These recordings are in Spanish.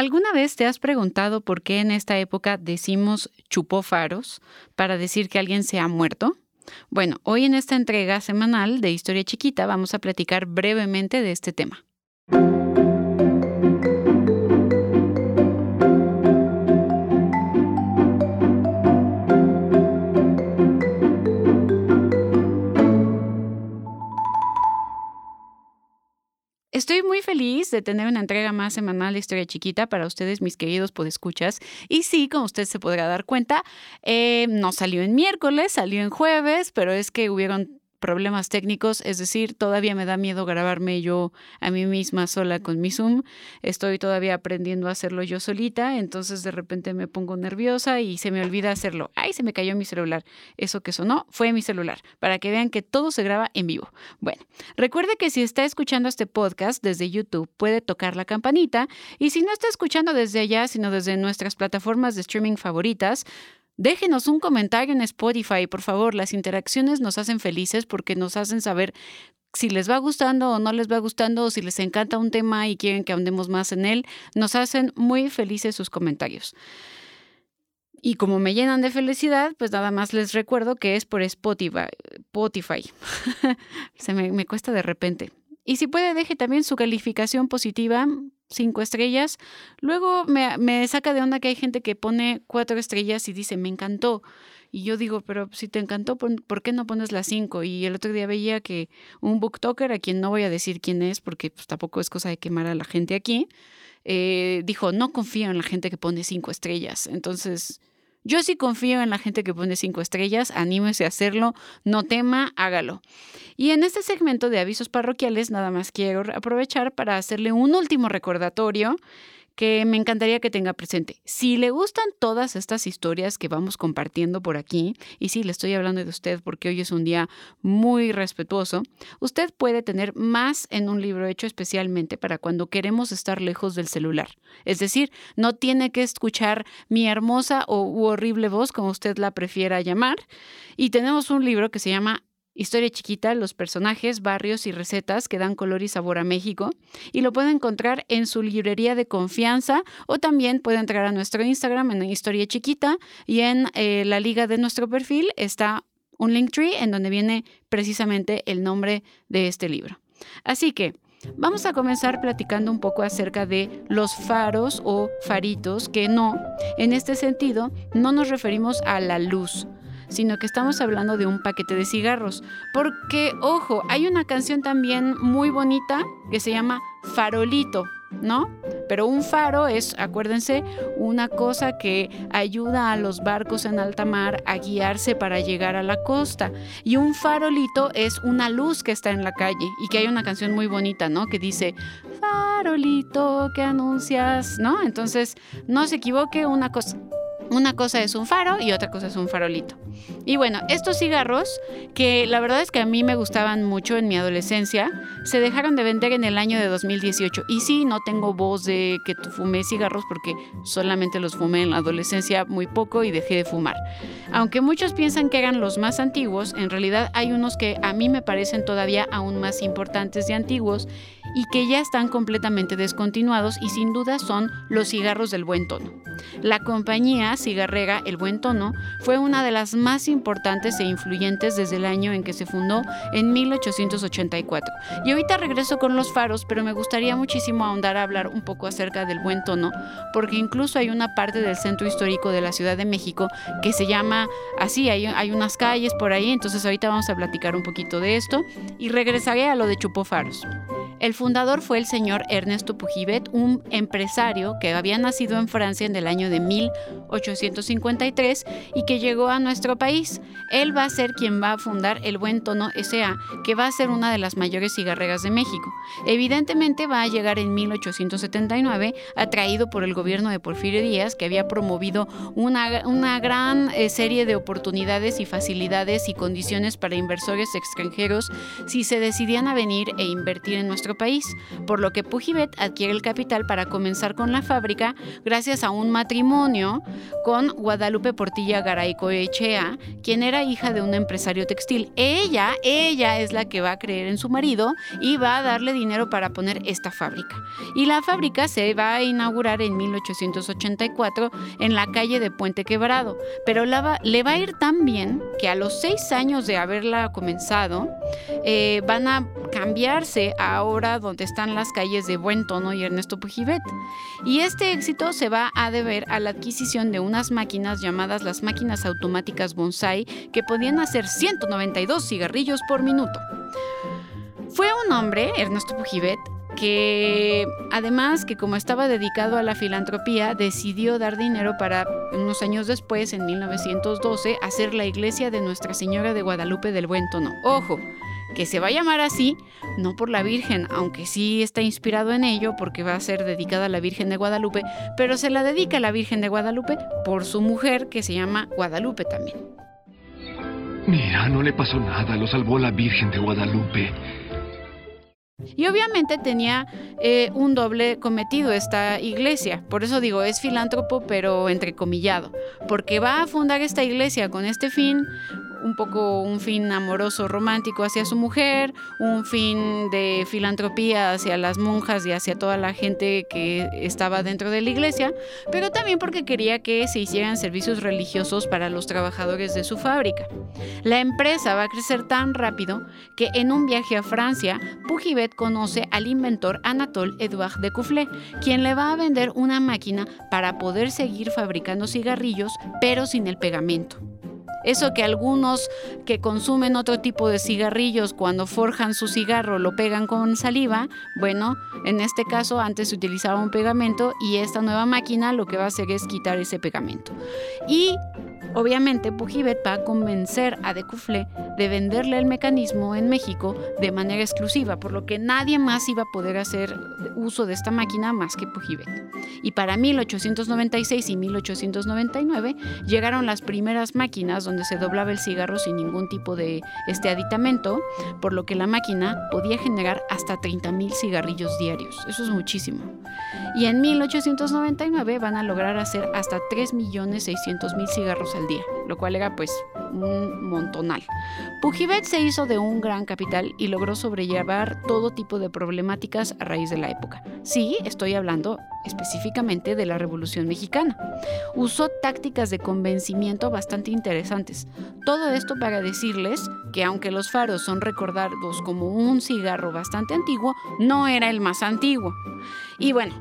¿Alguna vez te has preguntado por qué en esta época decimos chupó faros para decir que alguien se ha muerto? Bueno, hoy en esta entrega semanal de Historia Chiquita vamos a platicar brevemente de este tema. Estoy muy feliz de tener una entrega más semanal de Historia Chiquita para ustedes, mis queridos podescuchas. Y sí, como usted se podrá dar cuenta, eh, no salió en miércoles, salió en jueves, pero es que hubieron problemas técnicos, es decir, todavía me da miedo grabarme yo a mí misma sola con mi Zoom. Estoy todavía aprendiendo a hacerlo yo solita, entonces de repente me pongo nerviosa y se me olvida hacerlo. ¡Ay, se me cayó mi celular! Eso que sonó fue mi celular, para que vean que todo se graba en vivo. Bueno, recuerde que si está escuchando este podcast desde YouTube, puede tocar la campanita y si no está escuchando desde allá, sino desde nuestras plataformas de streaming favoritas, Déjenos un comentario en Spotify, por favor. Las interacciones nos hacen felices porque nos hacen saber si les va gustando o no les va gustando, o si les encanta un tema y quieren que ahondemos más en él. Nos hacen muy felices sus comentarios. Y como me llenan de felicidad, pues nada más les recuerdo que es por Spotify. Spotify. Se me, me cuesta de repente. Y si puede, deje también su calificación positiva cinco estrellas. Luego me, saca de onda que hay gente que pone cuatro estrellas y dice, me encantó. Y yo digo, pero si te encantó, ¿por qué no pones las cinco? Y el otro día veía que un booktoker, a quien no voy a decir quién es, porque pues, tampoco es cosa de quemar a la gente aquí, eh, dijo, no confío en la gente que pone cinco estrellas. Entonces, yo sí confío en la gente que pone cinco estrellas, anímese a hacerlo, no tema, hágalo. Y en este segmento de avisos parroquiales, nada más quiero aprovechar para hacerle un último recordatorio que me encantaría que tenga presente. Si le gustan todas estas historias que vamos compartiendo por aquí, y sí, le estoy hablando de usted porque hoy es un día muy respetuoso, usted puede tener más en un libro hecho especialmente para cuando queremos estar lejos del celular. Es decir, no tiene que escuchar mi hermosa o horrible voz, como usted la prefiera llamar. Y tenemos un libro que se llama Historia chiquita, los personajes, barrios y recetas que dan color y sabor a México. Y lo puede encontrar en su librería de confianza o también puede entrar a nuestro Instagram en Historia Chiquita y en eh, la liga de nuestro perfil está un link tree en donde viene precisamente el nombre de este libro. Así que vamos a comenzar platicando un poco acerca de los faros o faritos que no, en este sentido, no nos referimos a la luz sino que estamos hablando de un paquete de cigarros. Porque, ojo, hay una canción también muy bonita que se llama Farolito, ¿no? Pero un faro es, acuérdense, una cosa que ayuda a los barcos en alta mar a guiarse para llegar a la costa. Y un farolito es una luz que está en la calle y que hay una canción muy bonita, ¿no? Que dice, farolito que anuncias, ¿no? Entonces, no se equivoque, una cosa una cosa es un faro y otra cosa es un farolito. Y bueno, estos cigarros, que la verdad es que a mí me gustaban mucho en mi adolescencia, se dejaron de vender en el año de 2018. Y sí, no tengo voz de que fumé cigarros porque solamente los fumé en la adolescencia muy poco y dejé de fumar. Aunque muchos piensan que eran los más antiguos, en realidad hay unos que a mí me parecen todavía aún más importantes de antiguos y que ya están completamente descontinuados y sin duda son los cigarros del buen tono. La compañía cigarrera El Buen Tono fue una de las más importantes e influyentes desde el año en que se fundó en 1884. Y ahorita regreso con los faros, pero me gustaría muchísimo ahondar a hablar un poco acerca del Buen Tono, porque incluso hay una parte del centro histórico de la Ciudad de México que se llama así, hay, hay unas calles por ahí, entonces ahorita vamos a platicar un poquito de esto y regresaré a lo de Chupo Faros. El fundador fue el señor Ernesto Pujibet, un empresario que había nacido en Francia en el año de 1853 y que llegó a nuestro país. Él va a ser quien va a fundar el Buen Tono SA, que va a ser una de las mayores cigarreras de México. Evidentemente va a llegar en 1879, atraído por el gobierno de Porfirio Díaz, que había promovido una, gran eh, serie de oportunidades y facilidades y condiciones para inversores extranjeros si se decidían a venir e invertir en nuestro nuestro país, por lo que Pujibet adquiere el capital para comenzar con la fábrica gracias a un matrimonio con Guadalupe Portilla Garaico Echea, quien era hija de un empresario textil. Ella, ella es la que va a creer en su marido y va a darle dinero para poner esta fábrica. Y la fábrica se va a inaugurar en 1884 en la calle de Puente Quebrado, pero le va a ir tan bien que a los seis años de haberla comenzado, eh, van a cambiarse ahora donde están las calles de Buen Tono y Ernesto Pujibet. Y este éxito se va a deber a la adquisición de unas máquinas llamadas las máquinas automáticas Bonsai que podían hacer 192 cigarrillos por minuto. Fue un hombre, Ernesto Pujibet, que además que como estaba dedicado a la filantropía, decidió dar dinero para unos años después, en 1912, hacer la iglesia de Nuestra Señora de Guadalupe del Buen Tono. Ojo, que se va a llamar así, no por la Virgen, aunque sí está inspirado en ello porque va a ser dedicada a la Virgen de Guadalupe, pero se la dedica a la Virgen de Guadalupe por su mujer que se llama Guadalupe también. Mira, no le pasó nada, lo salvó la Virgen de Guadalupe. Y obviamente tenía eh, un doble cometido esta iglesia. Por eso digo, es filántropo, pero entrecomillado. Porque va a fundar esta iglesia con este fin, un poco un fin amoroso romántico hacia su mujer, un fin de filantropía hacia las monjas y hacia toda la gente que estaba dentro de la iglesia, pero también porque quería que se hicieran servicios religiosos para los trabajadores de su fábrica. La empresa va a crecer tan rápido que en un viaje a Francia, Pujibet conoce al inventor Anatole Edouard de Coufflet, quien le va a vender una máquina para poder seguir fabricando cigarrillos, pero sin el pegamento. Eso que algunos que consumen otro tipo de cigarrillos cuando forjan su cigarro lo pegan con saliva, bueno, en este caso antes se utilizaba un pegamento y esta nueva máquina lo que va a hacer es quitar ese pegamento. Y Obviamente, Pujibet va a convencer a Decoufflé de venderle el mecanismo en México de manera exclusiva, por lo que nadie más iba a poder hacer uso de esta máquina más que Pujibet. Y para 1896 y 1899 llegaron las primeras máquinas donde se doblaba el cigarro sin ningún tipo de este aditamento, por lo que la máquina podía generar hasta 30.000 cigarrillos diarios. Eso es muchísimo. Y en 1899 van a lograr hacer hasta 3.600.000 cigarros día, lo cual era pues un montonal. Pujibet se hizo de un gran capital y logró sobrellevar todo tipo de problemáticas a raíz de la época. Sí, estoy hablando específicamente de la Revolución Mexicana. Usó tácticas de convencimiento bastante interesantes. Todo esto para decirles que aunque los faros son recordados como un cigarro bastante antiguo, no era el más antiguo. Y bueno,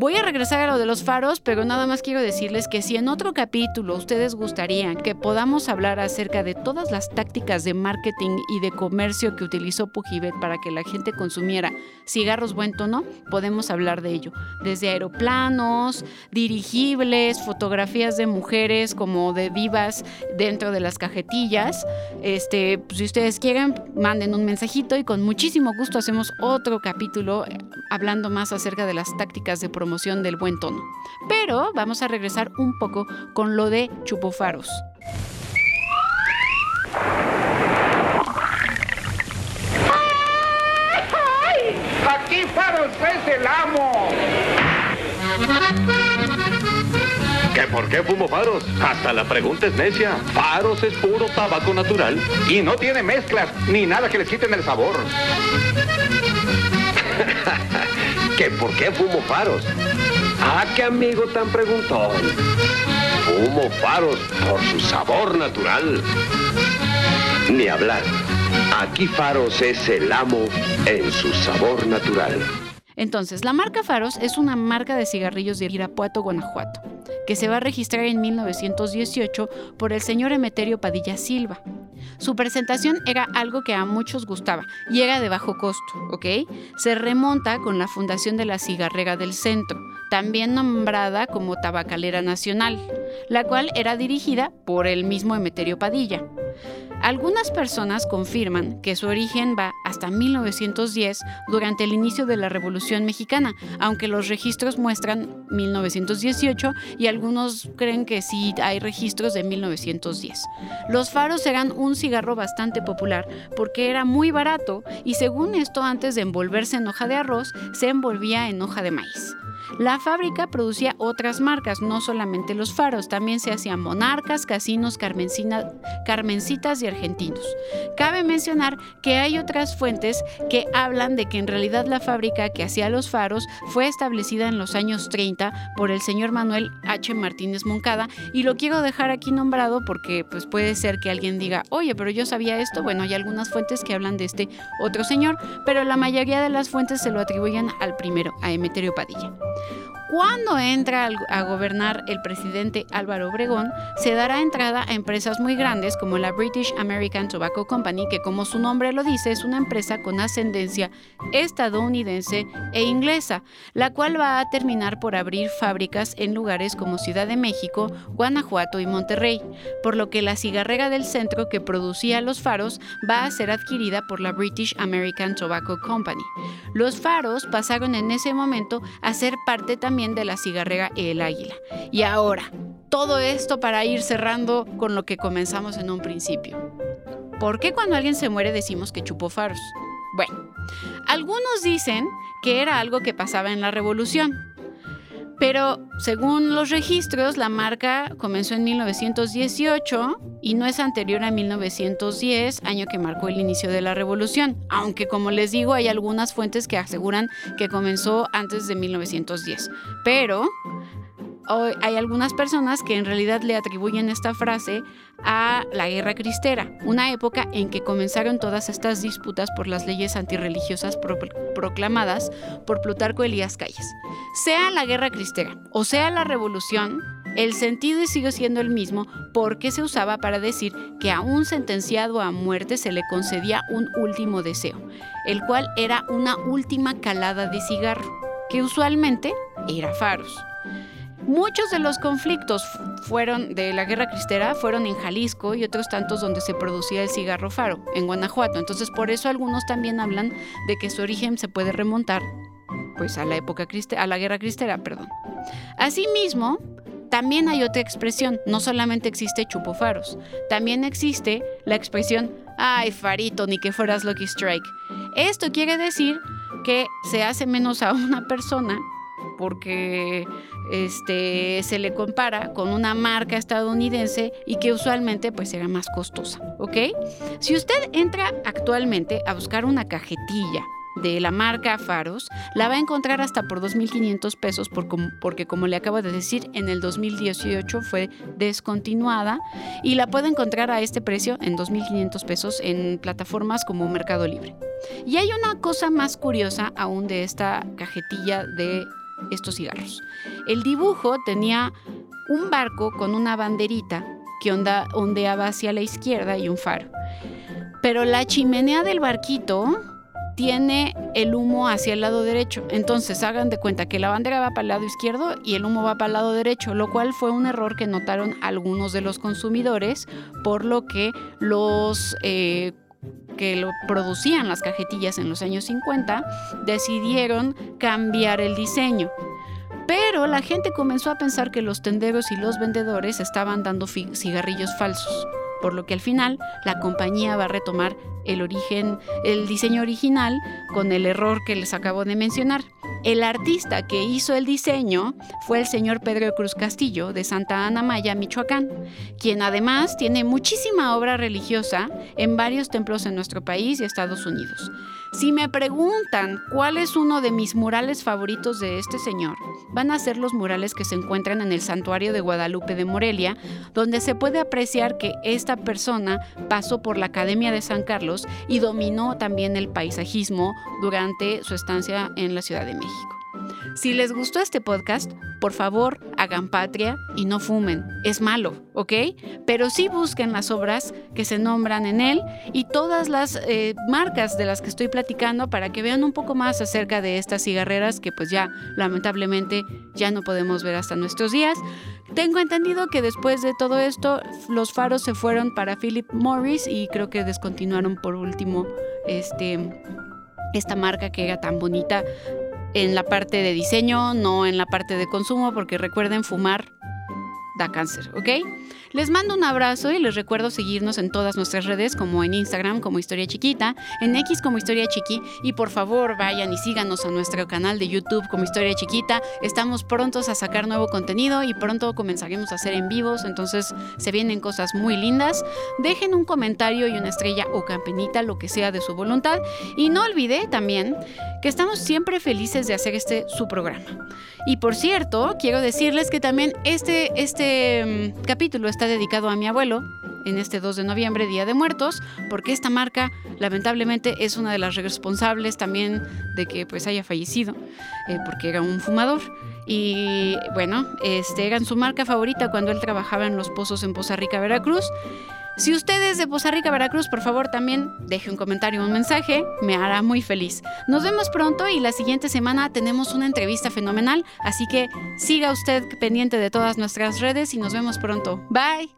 Voy a regresar a lo de los faros, pero nada más quiero decirles que si en otro capítulo ustedes gustarían que podamos hablar acerca de todas las tácticas de marketing y de comercio que utilizó Pujibet para que la gente consumiera cigarros buen tono, podemos hablar de ello. Desde aeroplanos, dirigibles, fotografías de mujeres como de divas dentro de las cajetillas. Este, pues, si ustedes quieren, manden un mensajito y con muchísimo gusto hacemos otro capítulo eh, hablando más acerca de las tácticas de promoción del buen tono. Pero vamos a regresar un poco con lo de chupofaros. Aquí Faros es el amo. ¿Qué por qué fumo faros? Hasta la pregunta es necia. Faros es puro tabaco natural. Y no tiene mezclas ni nada que les quiten el sabor. ¿Qué por qué fumo faros? Ah, qué amigo tan preguntón. Fumo faros por su sabor natural. Ni hablar. Aquí Faros es el amo en su sabor natural. Entonces, la marca Faros es una marca de cigarrillos de Irapuato, Guanajuato, que se va a registrar en 1918 por el señor Emeterio Padilla Silva. Su presentación era algo que a muchos gustaba y era de bajo costo, ¿ok? Se remonta con la fundación de la Cigarrera del Centro, también nombrada como Tabacalera Nacional, la cual era dirigida por el mismo Emeterio Padilla. Algunas personas confirman que su origen va hasta 1910 durante el inicio de la Revolución Mexicana, aunque los registros muestran 1918 y algunos creen que sí hay registros de 1910. Los faros eran un cigarro bastante popular porque era muy barato y según esto antes de envolverse en hoja de arroz se envolvía en hoja de maíz. La fábrica producía otras marcas, no solamente los faros, también se hacían monarcas, casinos, carmencitas y argentinos. Cabe mencionar que hay otras fuentes que hablan de que en realidad la fábrica que hacía los faros fue establecida en los años 30 por el señor Manuel H. Martínez Moncada y lo quiero dejar aquí nombrado porque pues puede ser que alguien diga, oye, pero yo sabía esto. Bueno, hay algunas fuentes que hablan de este otro señor, pero la mayoría de las fuentes se lo atribuyen al primero, a Emeterio Padilla. Cuando entra a gobernar el presidente Álvaro Obregón, se dará entrada a empresas muy grandes como la British American Tobacco Company, que como su nombre lo dice es una empresa con ascendencia estadounidense e inglesa, la cual va a terminar por abrir fábricas en lugares como Ciudad de México, Guanajuato y Monterrey, por lo que la cigarrera del centro que producía los faros va a ser adquirida por la British American Tobacco Company. Los faros pasaron en ese momento a ser parte también de la cigarrera El Águila. Y ahora, todo esto para ir cerrando con lo que comenzamos en un principio. ¿Por qué cuando alguien se muere decimos que chupó faros? Bueno, algunos dicen que era algo que pasaba en la revolución, pero según los registros, la marca comenzó en 1918 y no es anterior a 1910, año que marcó el inicio de la revolución, aunque como les digo hay algunas fuentes que aseguran que comenzó antes de 1910. Pero hay algunas personas que en realidad le atribuyen esta frase a la Guerra Cristera, una época en que comenzaron todas estas disputas por las leyes antirreligiosas proclamadas por Plutarco Elías Calles. Sea la Guerra Cristera o sea la Revolución, el sentido sigue siendo el mismo porque se usaba para decir que a un sentenciado a muerte se le concedía un último deseo, el cual era una última calada de cigarro, que usualmente era faros. Muchos de los conflictos fueron de la guerra cristera fueron en Jalisco y otros tantos donde se producía el cigarro faro, en Guanajuato. Entonces, por eso algunos también hablan de que su origen se puede remontar pues a la época a la guerra cristera, perdón. Asimismo, también hay otra expresión, no solamente existe chupo faros, también existe la expresión ay farito ni que fueras Lucky Strike. Esto quiere decir que se hace menos a una persona porque este, se le compara con una marca estadounidense y que usualmente pues era más costosa, ¿ok? Si usted entra actualmente a buscar una cajetilla de la marca Faros, la va a encontrar hasta por 2.500 pesos porque como le acabo de decir, en el 2018 fue descontinuada y la puede encontrar a este precio en 2.500 pesos en plataformas como Mercado Libre. Y hay una cosa más curiosa aún de esta cajetilla de estos cigarros. El dibujo tenía un barco con una banderita que ondeaba hacia la izquierda y un faro. Pero la chimenea del barquito tiene el humo hacia el lado derecho. Entonces hagan de cuenta que la bandera va para el lado izquierdo y el humo va para el lado derecho, lo cual fue un error que notaron algunos de los consumidores, por lo que los eh, que lo producían las cajetillas en los años 50 decidieron cambiar el diseño. Pero la gente comenzó a pensar que los tenderos y los vendedores estaban dando cigarrillos falsos, por lo que al final la compañía va a retomar el origen, el diseño original con el error que les acabo de mencionar. El artista que hizo el diseño fue el señor Pedro Cruz Castillo de Santa Ana Maya, Michoacán, quien además tiene muchísima obra religiosa en varios templos en nuestro país y Estados Unidos. Si me preguntan cuál es uno de mis murales favoritos de este señor, van a ser los murales que se encuentran en el santuario de Guadalupe de Morelia, donde se puede apreciar que esta persona pasó por la Academia de San Carlos y dominó también el paisajismo durante su estancia en la Ciudad de México. Si les gustó este podcast, por favor, hagan patria y no fumen. Es malo, ¿ok? Pero sí busquen las obras que se nombran en él y todas las eh, marcas de las que estoy platicando para que vean un poco más acerca de estas cigarreras que pues ya lamentablemente ya no podemos ver hasta nuestros días. Tengo entendido que después de todo esto los faros se fueron para Philip Morris y creo que descontinuaron por último este, esta marca que era tan bonita en la parte de diseño, no en la parte de consumo, porque recuerden, fumar da cáncer, ¿ok? Les mando un abrazo y les recuerdo seguirnos en todas nuestras redes, como en Instagram como Historia Chiquita, en X como Historia Chiqui, y por favor vayan y síganos a nuestro canal de YouTube como Historia Chiquita. Estamos prontos a sacar nuevo contenido y pronto comenzaremos a hacer en vivos, entonces se vienen cosas muy lindas. Dejen un comentario y una estrella o campanita, lo que sea de su voluntad. Y no olvide también que estamos siempre felices de hacer este su programa. Y por cierto, quiero decirles que también este, este mm, capítulo está dedicado a mi abuelo en este 2 de noviembre, Día de Muertos, porque esta marca lamentablemente es una de las responsables también de que pues haya fallecido, eh, porque era un fumador. Y bueno, este, era su marca favorita cuando él trabajaba en los pozos en Poza Rica, Veracruz. Si usted es de Poza Rica, Veracruz, por favor también deje un comentario un mensaje, me hará muy feliz. Nos vemos pronto y la siguiente semana tenemos una entrevista fenomenal, así que siga usted pendiente de todas nuestras redes y nos vemos pronto. Bye.